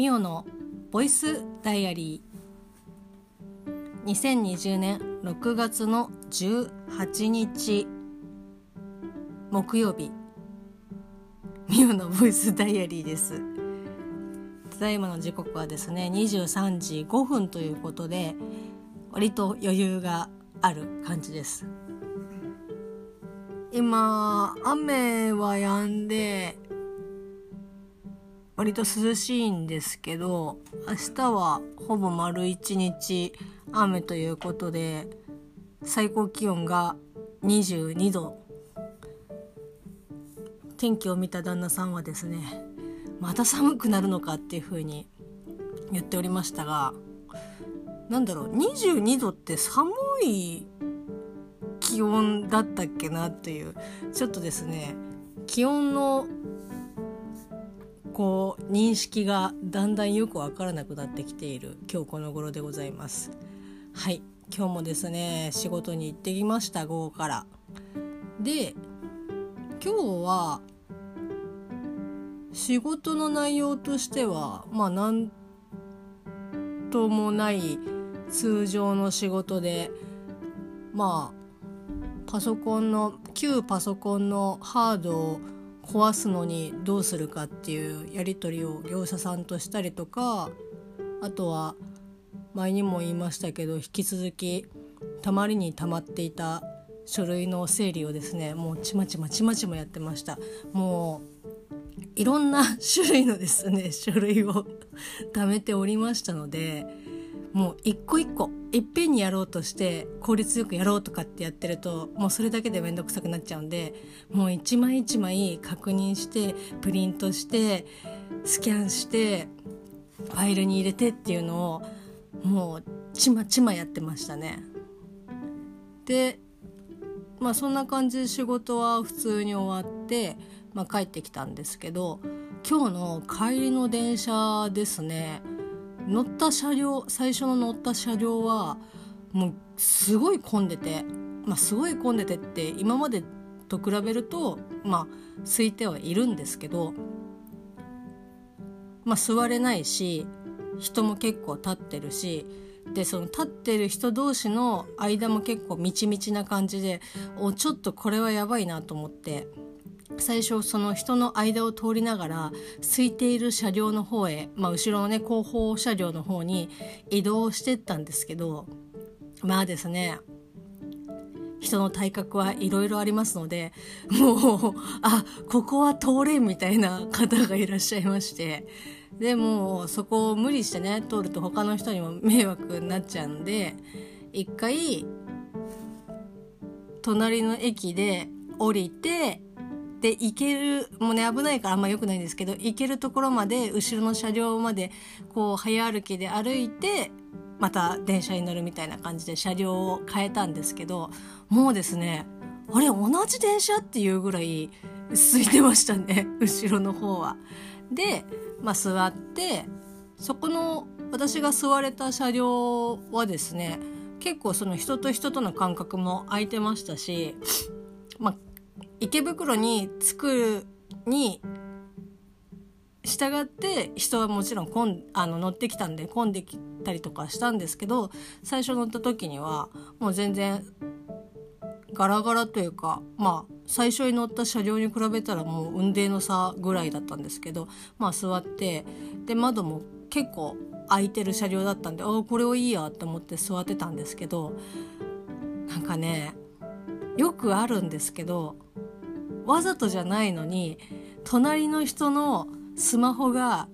ミオのボイスダイアリー。2020年6月の18日。木曜日。ミオのボイスダイアリーです。ただいまの時刻はですね23時5分ということで割と余裕がある感じです。今雨は止んで割と涼しいんですけど明日はほぼ丸一日雨ということで最高気温が22度。天気を見た旦那さんはですねまた寒くなるのかっていう風に言っておりましたがなんだろう22度って寒い気温だったっけなっていうちょっとですね気温のこう認識がだんだんよくわからなくなってきている今日この頃でございます。はい今日もですね仕事に行ってきました午後から。で今日は仕事の内容としてはまあなんともない通常の仕事でまあパソコンの旧パソコンのハードを壊すのにどうするかっていうやり取りを業者さんとしたりとかあとは前にも言いましたけど引き続きたまりにたまっていた書類の整理をですねもうちまちまちまちまやってました。もういろんな 種類のですね書類を 貯めておりましたのでもう一個一個いっぺんにやろうとして効率よくやろうとかってやってるともうそれだけで面倒くさくなっちゃうんでもう一枚一枚確認してプリントしてスキャンしてファイルに入れてっていうのをもうちまちまやってましたね。でまあそんな感じで仕事は普通に終わって、まあ、帰ってきたんですけど今日の帰りの電車ですね乗った車両最初の乗った車両はもうすごい混んでてまあすごい混んでてって今までと比べるとまあ空いてはいるんですけどまあ座れないし人も結構立ってるしでその立ってる人同士の間も結構みちみちな感じでおちょっとこれはやばいなと思って。最初その人の間を通りながら空いている車両の方へ、まあ、後ろのね後方車両の方に移動してったんですけどまあですね人の体格はいろいろありますのでもうあここは通れみたいな方がいらっしゃいましてでもそこを無理してね通ると他の人にも迷惑になっちゃうんで一回隣の駅で降りてで行けるもうね危ないからあんま良くないんですけど行けるところまで後ろの車両までこう早歩きで歩いてまた電車に乗るみたいな感じで車両を変えたんですけどもうですねあれ同じ電車っていうぐらい空いてましたね 後ろの方は。で、まあ、座ってそこの私が座れた車両はですね結構その人と人との間隔も空いてましたし、まあ、池袋に着くに従って人はもちろんこんあの乗ってきたんで混んできたりとかしたんですけど最初乗った時にはもう全然ガラガラというかまあ最初に乗った車両に比べたらもう運転の差ぐらいだったんですけどまあ座ってで窓も結構空いてる車両だったんでああこれをいいやって思って座ってたんですけどなんかねよくあるんですけどわざとじゃないのに隣の人のスマホが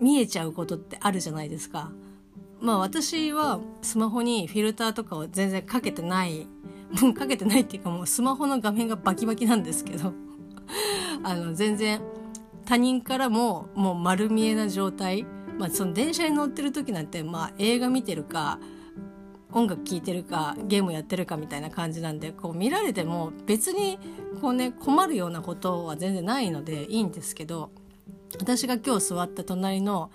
見えちゃうことってあるじゃないですか。まあ私はスマホにフィルターとかを全然かけてない。もうかけてないっていうかもうスマホの画面がバキバキなんですけど。あの全然他人からももう丸見えな状態。まあその電車に乗ってる時なんてまあ映画見てるか音楽聴いてるかゲームやってるかみたいな感じなんでこう見られても別にこうね困るようなことは全然ないのでいいんですけど私が今日座った隣の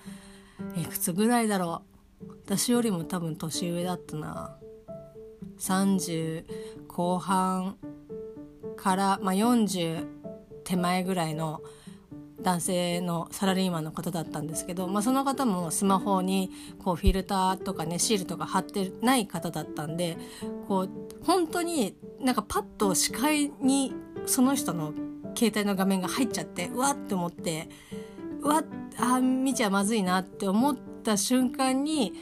いくつぐらいだろう。私よりも多分年上だったな。30後半から、まあ、40手前ぐらいの男性のサラリーマンの方だったんですけど、まあ、その方もスマホにこうフィルターとかねシールとか貼ってない方だったんでこう本当になんかパッと視界にその人の携帯の画面が入っちゃってうわって思ってうわあ見ちゃまずいなって思った瞬間に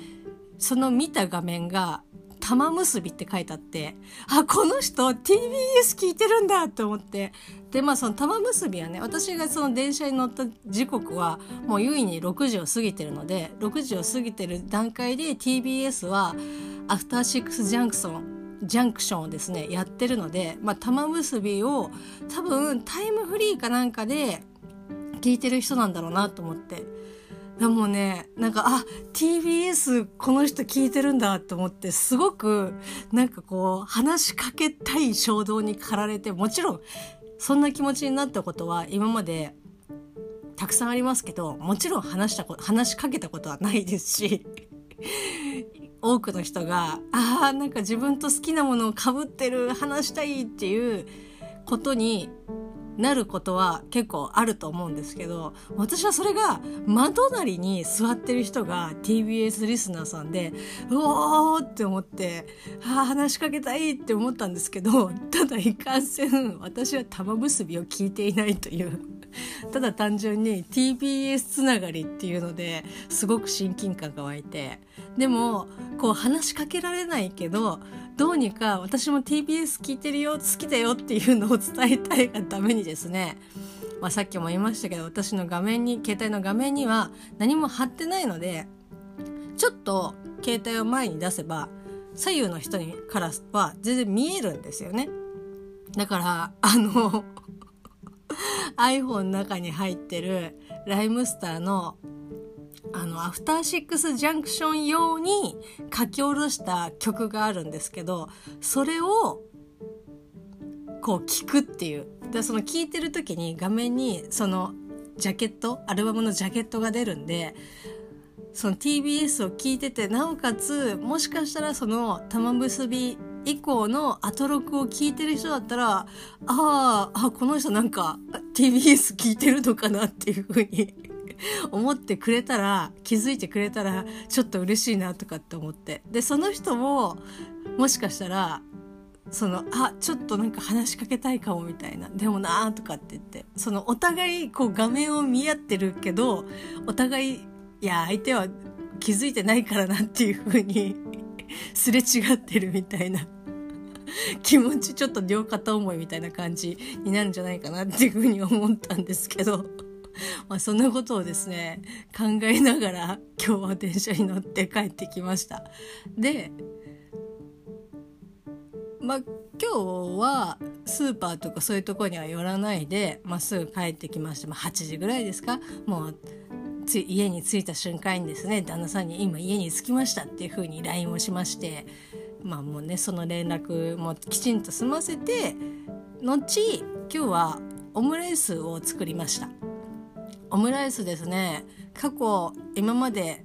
その見た画面が玉結びって書いてあって、あ、この人 TBS 聞いてるんだと思って。で、まあその玉結びはね、私がその電車に乗った時刻はもう優位に6時を過ぎてるので、6時を過ぎてる段階で TBS はアフターシックスジャンクション、ジャンクションをですね、やってるので、まあ玉結びを多分タイムフリーかなんかで聞いてる人なんだろうなと思って。でもねなんかあ TBS この人聞いてるんだと思ってすごくなんかこう話しかけたい衝動に駆られてもちろんそんな気持ちになったことは今までたくさんありますけどもちろん話したこ話しかけたことはないですし 多くの人があーなんか自分と好きなものをかぶってる話したいっていうことになることは結構あると思うんですけど私はそれが窓隣に座ってる人が TBS リスナーさんでうおーって思ってああ話しかけたいって思ったんですけどただいかんせん私は玉結びを聞いていないという。ただ単純に TBS つながりっていうのですごく親近感が湧いてでもこう話しかけられないけどどうにか私も TBS 聞いてるよ好きだよっていうのを 伝えたいがためにですね、まあ、さっきも言いましたけど私の画面に携帯の画面には何も貼ってないのでちょっと携帯を前に出せば左右の人にからは全然見えるんですよね。だからあの iPhone の中に入ってるライムスターのあの、アフターシックスジャンクション用に書き下ろした曲があるんですけど、それを、こう聞くっていう。で、その聞いてる時に画面にそのジャケット、アルバムのジャケットが出るんで、その TBS を聞いてて、なおかつ、もしかしたらその玉結び以降のアトロクを聞いてる人だったら、ああ、この人なんか TBS 聞いてるのかなっていうふうに 思ってくれたら気づいてくれたらちょっと嬉しいなとかって思って。でその人ももしかしたらそのあちょっとなんか話しかけたいかもみたいなでもなーとかって言ってそのお互いこう画面を見合ってるけどお互いいや相手は気づいてないからなっていう風に すれ違ってるみたいな。気持ちちょっと両肩思いみたいな感じになるんじゃないかなっていう風に思ったんですけど。まあそんなことをですね考えながら 今日は電車に乗って帰ってきました。でまあ今日はスーパーとかそういうとこには寄らないで、まあ、すぐ帰ってきまして、まあ、8時ぐらいですか。もうつ家に着いた瞬間にですね旦那さんに「今家に着きました」っていうふうに LINE をしましてまあもうねその連絡もきちんと済ませて後今日はオムライスを作りました。オムライスですね過去今まで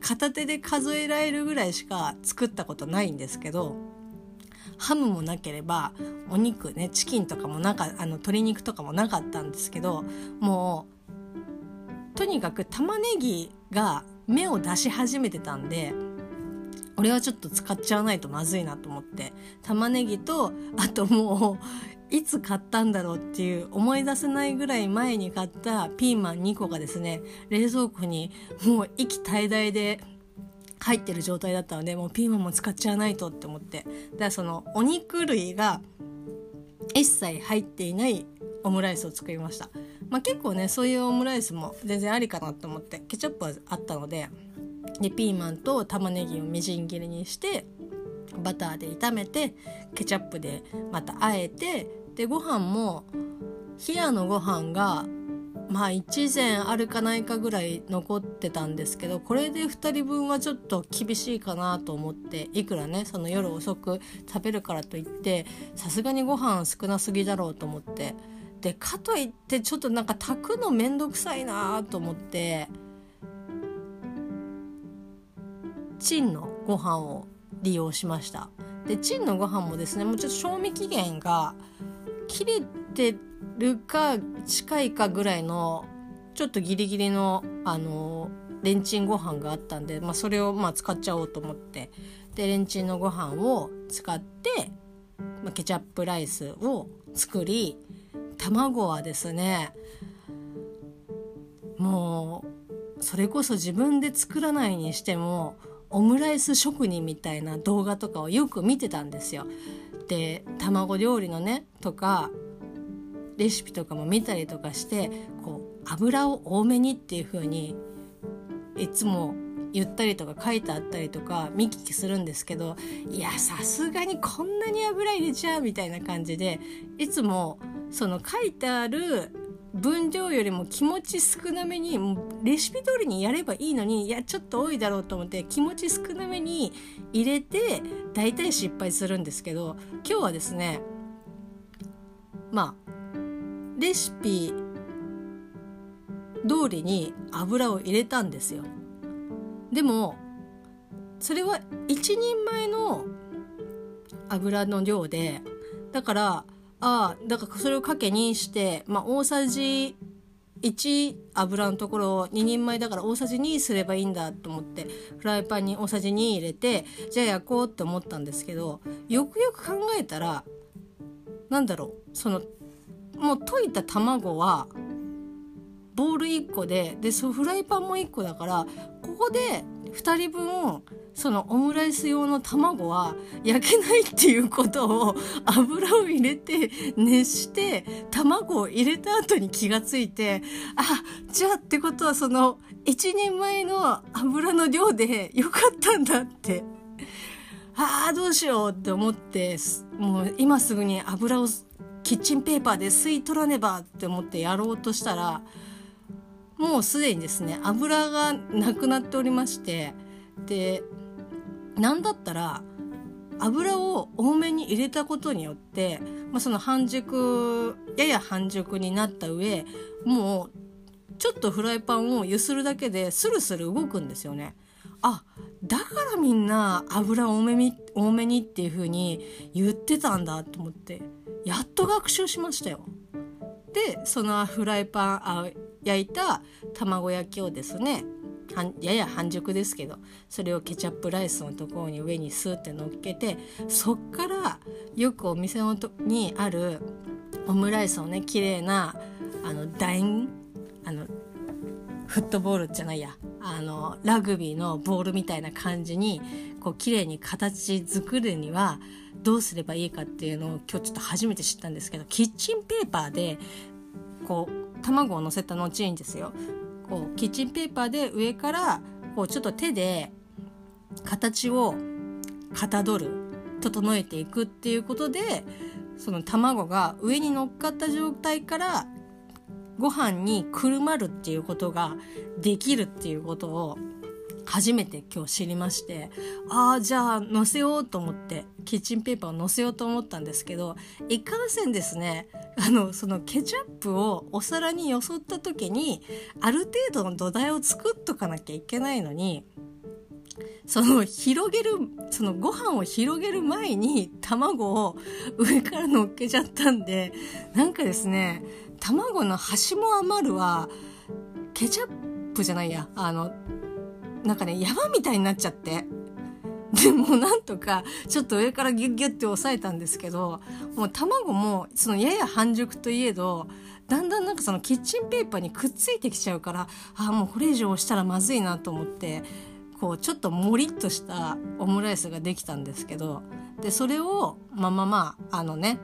片手で数えられるぐらいしか作ったことないんですけどハムもなければお肉ねチキンとかもなかあの鶏肉とかもなかったんですけどもうとにかく玉ねぎが芽を出し始めてたんで俺はちょっと使っちゃわないとまずいなと思って。玉ねぎとあともういつ買ったんだろうっていう思い出せないぐらい前に買ったピーマン2個がですね冷蔵庫にもう息絶え絶えで入ってる状態だったのでもうピーマンも使っちゃわないとって思って。だからそのお肉類が一切入っていないオムライスを作りました、まあ、結構ねそういうオムライスも全然ありかなと思ってケチャップはあったのででピーマンと玉ねぎをみじん切りにしてバターで炒めてケチャップでまたあえてでご飯も冷やのご飯がまあ1膳あるかないかぐらい残ってたんですけどこれで2人分はちょっと厳しいかなと思っていくらねその夜遅く食べるからといってさすがにご飯少なすぎだろうと思って。でかといってちょっとなんか炊くのめんどくさいなと思って。チンのご飯を利用しました。でチンのご飯もですねもうちょっと賞味期限が切れてるか近いかぐらいのちょっとギリギリのあのレンチンご飯があったんで、まあ、それをまあ使っちゃおうと思って。でレンチンのご飯を使って、まあ、ケチャップライスを作り卵はですねもうそれこそ自分で作らないにしてもオムライス職人みたいな動画とかをよく見てたんですよ。で卵料理のねとかレシピとかも見たりとかしてこう油を多めにっていう風にいつも言ったりとか書いてあったりとか見聞きするんですけどいやさすがにこんなに油入れちゃうみたいな感じでいつもその書いてある分量よりも気持ち少なめにレシピ通りにやればいいのにいやちょっと多いだろうと思って気持ち少なめに入れて大体失敗するんですけど今日はですねまあレシピ通りに油を入れたんですよ。でもそれは一人前の油の量でだからああだからそれをかけにして、まあ、大さじ1油のところを2人前だから大さじ2すればいいんだと思ってフライパンに大さじ2入れてじゃあ焼こうって思ったんですけどよくよく考えたらなんだろうそのもう溶いた卵はボール1個ででそフライパンも1個だからここで2人分そのオムライス用の卵は焼けないっていうことを油を入れて熱して卵を入れた後に気がついてあじゃあってことはその1人前の油の量でよかったんだって。ああどうしようって思ってもう今すぐに油をキッチンペーパーで吸い取らねばって思ってやろうとしたらもうすでにですね油がなくなっておりましてで何だったら油を多めに入れたことによって、まあ、その半熟やや半熟になった上もうちょっとフライパンを揺するだけでスルスル動くんですよね。あだからみんな油多めに多めにっていう風に言ってたんだと思ってやっと学習しましたよ。でそのフライパンあ焼いた卵焼きをですねやや半熟ですけどそれをケチャップライスのところに上にスーって乗っけてそっからよくお店のとにあるオムライスをね綺麗なあの楕円あのフットボールじゃないやあのラグビーのボールみたいな感じにこう綺麗に形作るにはどうすればいいかっていうのを今日ちょっと初めて知ったんですけどキッチンペーパーでこう卵を乗せた後にですよ。こうキッチンペーパーで上からこうちょっと手で形をかたどる整えていくっていうことでその卵が上に乗っかった状態からご飯にくるまるっていうことができるっていうことを初めて今日知りましてああじゃあ載せようと思ってキッチンペーパーを載せようと思ったんですけどいかんせんですねあのそのケチャップをお皿によそった時にある程度の土台を作っとかなきゃいけないのにその広げるそのご飯を広げる前に卵を上から乗っけちゃったんでなんかですね卵の端も余るはケチャップじゃないやあのなんかね山みたいになっちゃって。でもなんとかちょっと上からギュッギュッて押さえたんですけどもう卵もそのやや半熟といえどだんだんなんかそのキッチンペーパーにくっついてきちゃうからああもうこれ以上押したらまずいなと思ってこうちょっともりっとしたオムライスができたんですけどでそれをまあまあまああのね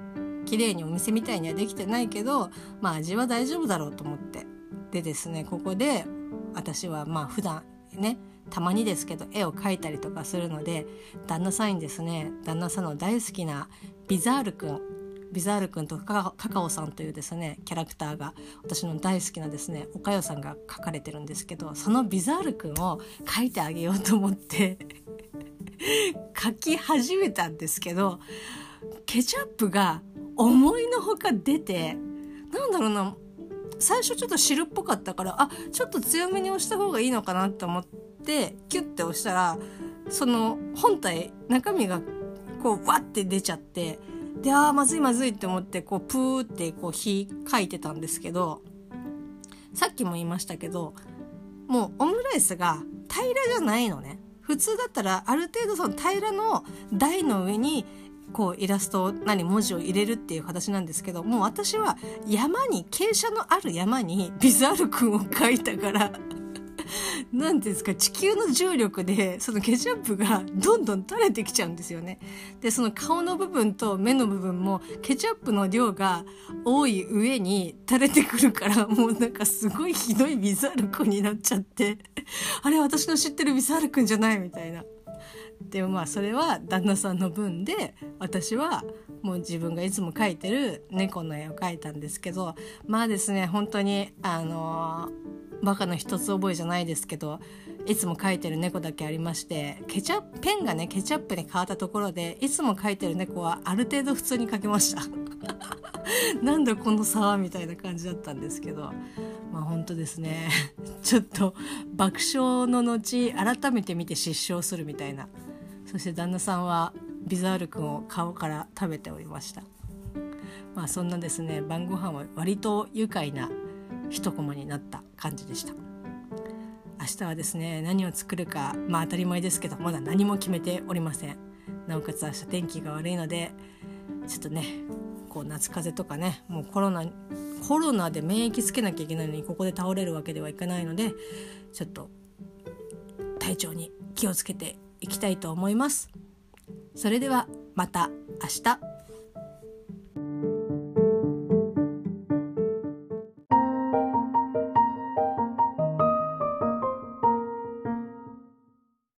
綺麗にお店みたいにはできてないけどまあ味は大丈夫だろうと思って。でですねここで私はまあ普段ねたまにですけど絵を描いたりとかするので旦那さんにですね旦那さんの大好きなビザールくんビザールくんとカカオさんというですねキャラクターが私の大好きなですねおかよさんが描かれてるんですけどそのビザールくんを描いてあげようと思って 描き始めたんですけどケチャップが思いのほか出てなんだろうな最初ちょっと汁っぽかったからあちょっと強めに押した方がいいのかなと思ってキュッて押したらその本体中身がこうわって出ちゃってでああまずいまずいって思ってこうプーってこう火かいてたんですけどさっきも言いましたけどもうオムライスが平らじゃないのね。普通だったらある程度その平らの台の上にこうイラスト何文字を入れるっていう形なんですけどもう私は山に傾斜のある山にビザール君を描いたから 何ていうんですか地球の重力でそのケチャップがどんどん垂れてきちゃうんですよね。でその顔の部分と目の部分もケチャップの量が多い上に垂れてくるからもうなんかすごいひどいビザール君になっちゃってあれ私の知ってるビザール君じゃないみたいな。でもまあそれは旦那さんの分で私はもう自分がいつも描いてる猫の絵を描いたんですけどまあですね本当にあのー、バカの一つ覚えじゃないですけどいつも描いてる猫だけありましてケチャペンがねケチャップに変わったところでいつも描いてる猫はある程度普通に描けました。なんだこの差はみたいな感じだったんですけどまあ本当ですね。ちょっと爆笑の後改めて見て失笑するみたいな。そして旦那さんはビザール君を顔から食べておりました。まあそんなですね晩ご飯は割と愉快な一コマになった感じでした。明日はですね何を作るかまあ当たり前ですけどまだ何も決めておりません。なおかつ明日天気が悪いのでちょっとねこう夏風邪とかねもうコロナコロナで免疫つけなきゃいけないのにここで倒れるわけではいかないのでちょっと体調に気をつけていきたいと思います。それではまた明日